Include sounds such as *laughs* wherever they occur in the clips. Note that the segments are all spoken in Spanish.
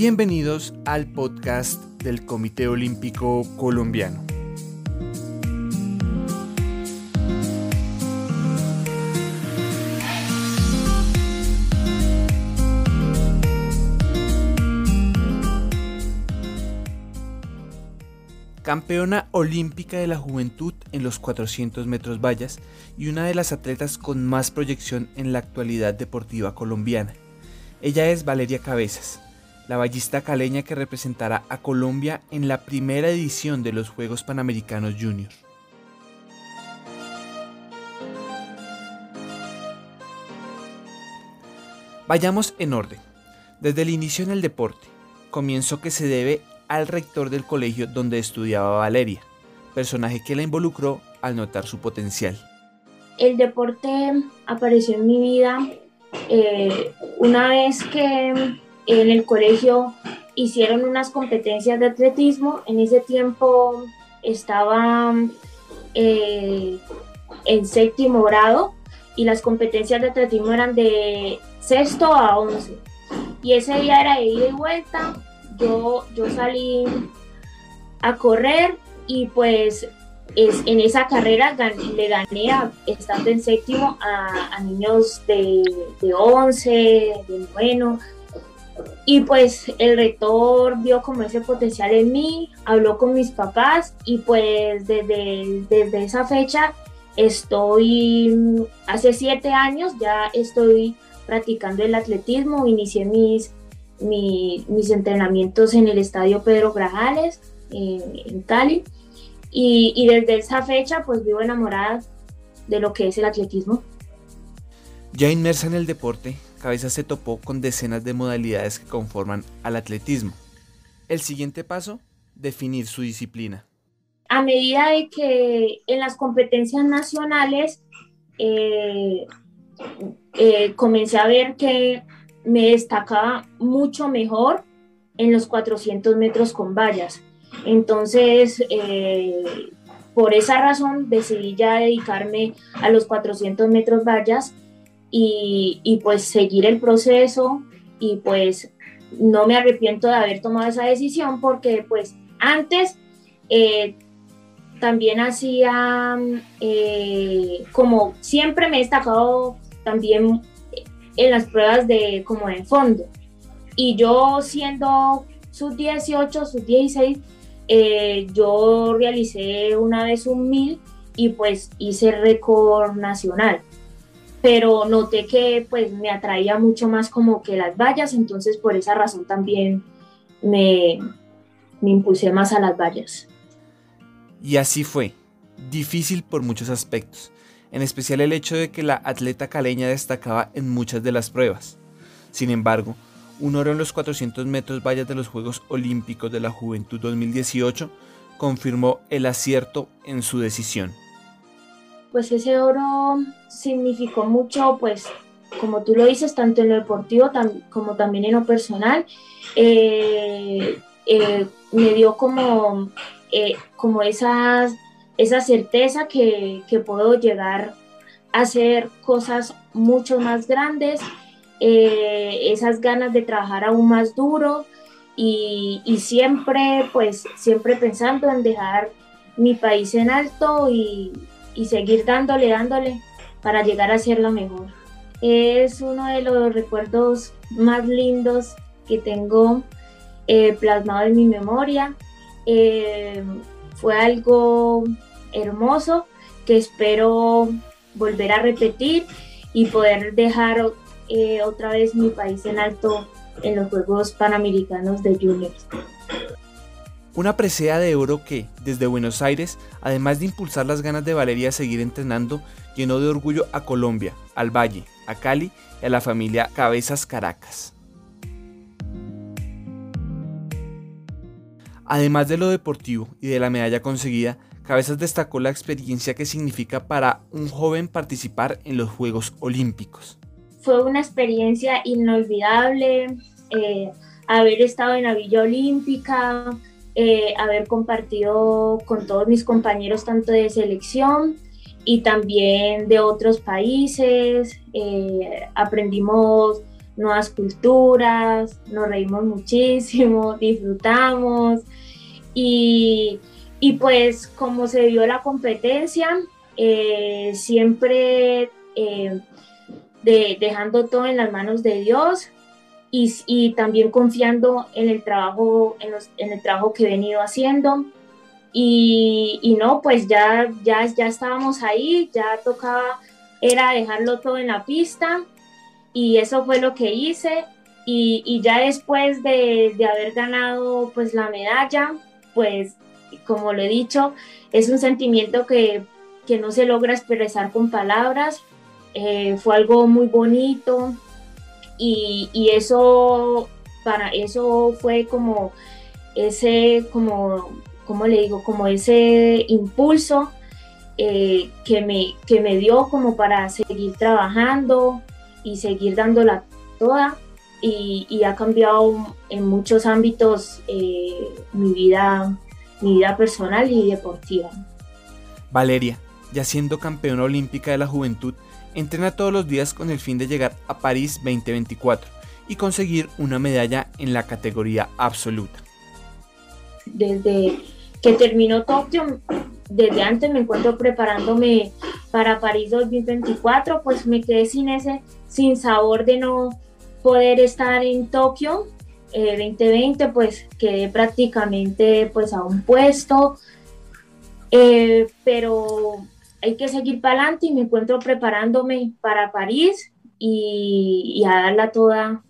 Bienvenidos al podcast del Comité Olímpico Colombiano. Campeona olímpica de la juventud en los 400 metros vallas y una de las atletas con más proyección en la actualidad deportiva colombiana. Ella es Valeria Cabezas, la ballista caleña que representará a Colombia en la primera edición de los Juegos Panamericanos Junior. Vayamos en orden. Desde el inicio en el deporte, comienzo que se debe al rector del colegio donde estudiaba Valeria, personaje que la involucró al notar su potencial. El deporte apareció en mi vida eh, una vez que en el colegio hicieron unas competencias de atletismo. En ese tiempo estaba eh, en séptimo grado y las competencias de atletismo eran de sexto a once. Y ese día era de ida y vuelta. Yo, yo salí a correr y pues es, en esa carrera le gané, estando en séptimo, a, niños de, de 11, de noveno, y pues el rector vio como ese potencial en mí, habló con mis papás y pues desde, desde esa fecha estoy, hace siete años ya estoy practicando el atletismo, inicié mis, mis, entrenamientos en el Estadio Pedro Grajales en Cali y, y desde esa fecha pues vivo enamorada de lo que es el atletismo. Ya inmersa en el deporte, Cabeza se topó con decenas de modalidades que conforman al atletismo. El siguiente paso, definir su disciplina. A medida de que en las competencias nacionales eh, eh, comencé a ver que me destacaba mucho mejor en los 400 metros con vallas. Entonces, eh, por esa razón decidí ya dedicarme a los 400 metros vallas y, pues seguir el proceso y pues no me arrepiento de haber tomado esa decisión porque pues antes eh, también hacía eh, como siempre me he destacado también en las pruebas de como en fondo. Y yo siendo sub 18 sub 16 eh, yo realicé una vez un mil y pues hice récord nacional pero noté que pues me atraía mucho más como que las vallas, entonces por esa razón también me, me impulsé más a las vallas. Y así fue, difícil por muchos aspectos, en especial el hecho de que la atleta caleña destacaba en muchas de las pruebas. Sin embargo, un oro en los 400 metros vallas de los Juegos Olímpicos de la Juventud 2018 confirmó el acierto en su decisión pues ese oro significó mucho, pues como tú lo dices, tanto en lo deportivo como también en lo personal. Eh, eh, me dio como, eh, como esa, esa certeza que, puedo llegar a hacer cosas mucho más grandes, esas ganas de trabajar aún más duro y, y, siempre, pues, siempre pensando en dejar mi país en alto y, y seguir dándole, dándole para llegar a ser lo mejor. Es uno de los recuerdos más lindos que tengo eh, plasmado en mi memoria. Eh, fue algo hermoso que espero volver a repetir y poder dejar eh, otra vez mi país en alto en los Juegos Panamericanos de Juniors. Una presea de oro que, desde Buenos Aires, además de impulsar las ganas de Valeria a seguir entrenando, llenó de orgullo a Colombia, al Valle, a Cali y a la familia Cabezas Caracas. Además de lo deportivo y de la medalla conseguida, Cabezas destacó la experiencia que significa para un joven participar en los Juegos Olímpicos. Fue una experiencia inolvidable eh, haber estado en la Villa Olímpica, eh, haber compartido con todos mis compañeros tanto de selección y también de otros países. Eh, aprendimos nuevas culturas, nos reímos muchísimo, *laughs* disfrutamos y, pues como se vio la competencia, eh, siempre dejando todo en las manos de Dios y, también confiando en el trabajo, en, el trabajo que he venido haciendo. Y, no, pues ya, ya, ya estábamos ahí, ya tocaba, era dejarlo todo en la pista y eso fue lo que hice. Y, ya después de, haber ganado pues la medalla, pues como lo he dicho, es un sentimiento que, no se logra expresar con palabras. Eh, fue algo muy bonito y, eso, para eso fue como ese, como, como le digo, como ese impulso eh, que, me, que me dio como para seguir trabajando, y seguir dándola toda y, ha cambiado en muchos ámbitos eh, mi, vida, mi vida personal y deportiva. Valeria, ya siendo campeona olímpica de la juventud, entrena todos los días con el fin de llegar a París 2024 y conseguir una medalla en la categoría absoluta. Desde que terminó Tokio, desde antes me encuentro preparándome para París 2024, pues me quedé sin ese, sin sabor de no poder estar en Tokio 2020, eh, pues quedé prácticamente pues a un puesto, eh, pero hay que seguir para adelante y me encuentro preparándome para París y, y a darla toda,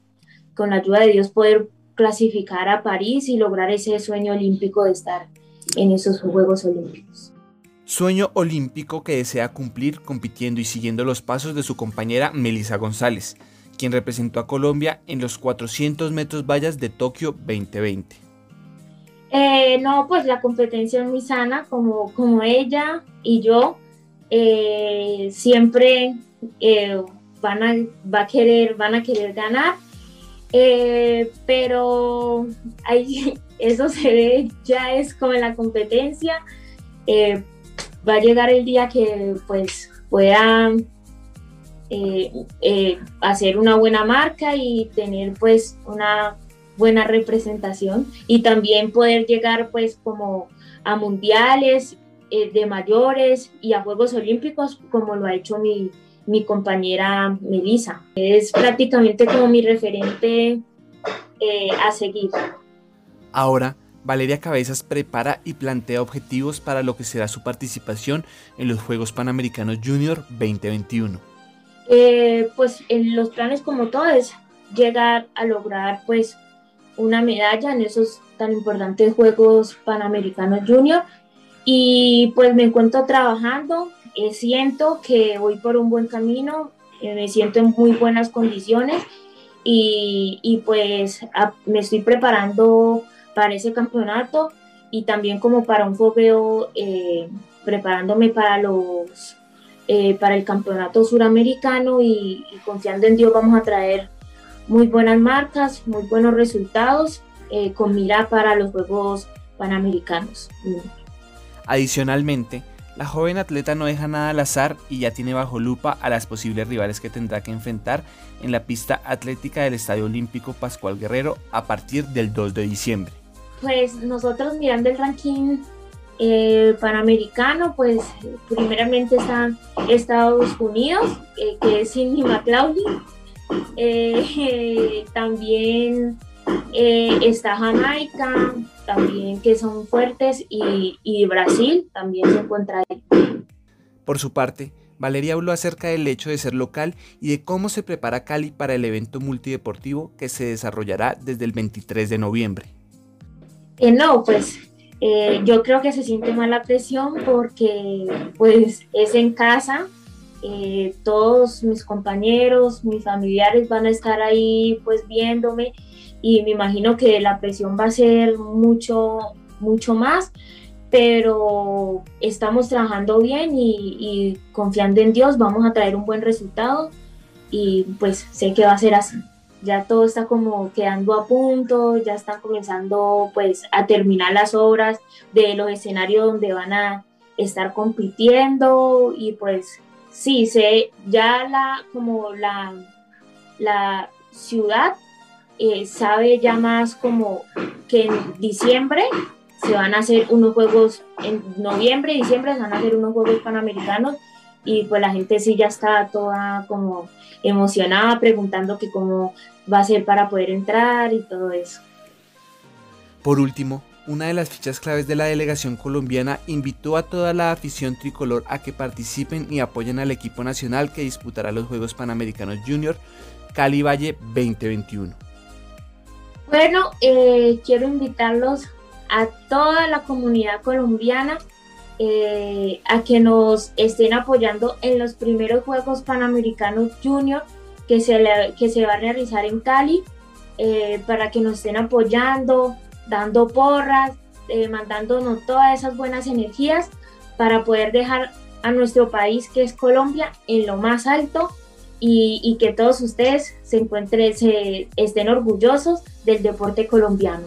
con la ayuda de Dios, poder clasificar a París y lograr ese sueño olímpico de estar en esos Juegos Olímpicos. Sueño olímpico que desea cumplir compitiendo y siguiendo los pasos de su compañera Melissa González, quien representó a Colombia en los 400 metros vallas de Tokio 2020. Eh, no, pues la competencia es muy sana, como, como ella y yo eh, siempre eh, van, a, va a querer, van a querer ganar, pero ahí, *laughs* eso se ve, ya es como en la competencia. Va a llegar el día que pues pueda eh, eh, hacer una buena marca y tener pues una buena representación y también poder llegar pues como a mundiales eh, de mayores y a Juegos Olímpicos como lo ha hecho mi, mi compañera Melissa. Es prácticamente como mi referente a seguir. Ahora, Valeria Cabezas prepara y plantea objetivos para lo que será su participación en los Juegos Panamericanos Junior 2021. Eh, pues en los planes como todo es llegar a lograr pues una medalla en esos tan importantes Juegos Panamericanos Junior y pues me encuentro trabajando, eh, siento que voy por un buen camino, eh, me siento en muy buenas condiciones y, y pues me estoy preparando para ese campeonato y también como para un fogueo eh, preparándome para los eh, para el campeonato suramericano y, confiando en Dios vamos a traer muy buenas marcas, muy buenos resultados eh, con mira para los Juegos Panamericanos. Adicionalmente, la joven atleta no deja nada al azar y ya tiene bajo lupa a las posibles rivales que tendrá que enfrentar en la pista atlética del Estadio Olímpico Pascual Guerrero a partir del 2 de diciembre. Pues nosotros mirando el ranking eh, panamericano, pues primeramente están Estados Unidos, eh, que es Cindy McLaughlin. Eh, *laughs* también está Jamaica, también que son fuertes, y, y Brasil también se encuentra ahí. Por su parte, Valeria habló acerca del hecho de ser local y de cómo se prepara Cali para el evento multideportivo que se desarrollará desde el 23 de noviembre. Eh, no, pues eh, yo creo que se siente más la presión porque pues es en casa, eh, todos mis compañeros, mis familiares van a estar ahí pues viéndome y me imagino que la presión va a ser mucho, mucho más, pero estamos trabajando bien y, confiando en Dios vamos a traer un buen resultado y pues sé que va a ser así. Ya todo está como quedando a punto, ya están comenzando pues a terminar las obras de los escenarios donde van a estar compitiendo y pues sí, sé ya la como la, la ciudad eh, sabe ya más como que en diciembre se van a hacer unos juegos, en noviembre diciembre se van a hacer unos juegos panamericanos y pues la gente sí ya está toda como emocionada preguntando que cómo va a ser para poder entrar y todo eso. Por último, una de las fichas claves de la delegación colombiana invitó a toda la afición tricolor a que participen y apoyen al equipo nacional que disputará los Juegos Panamericanos Junior Cali Valle 2021. Bueno, eh, quiero invitarlos a toda la comunidad colombiana eh, a que nos estén apoyando en los primeros Juegos Panamericanos Junior que se, que se va a realizar en Cali, eh, para que nos estén apoyando, dando porras, eh, mandándonos todas esas buenas energías para poder dejar a nuestro país, que es Colombia, en lo más alto y, y que todos ustedes se encuentren, se, estén orgullosos del deporte colombiano.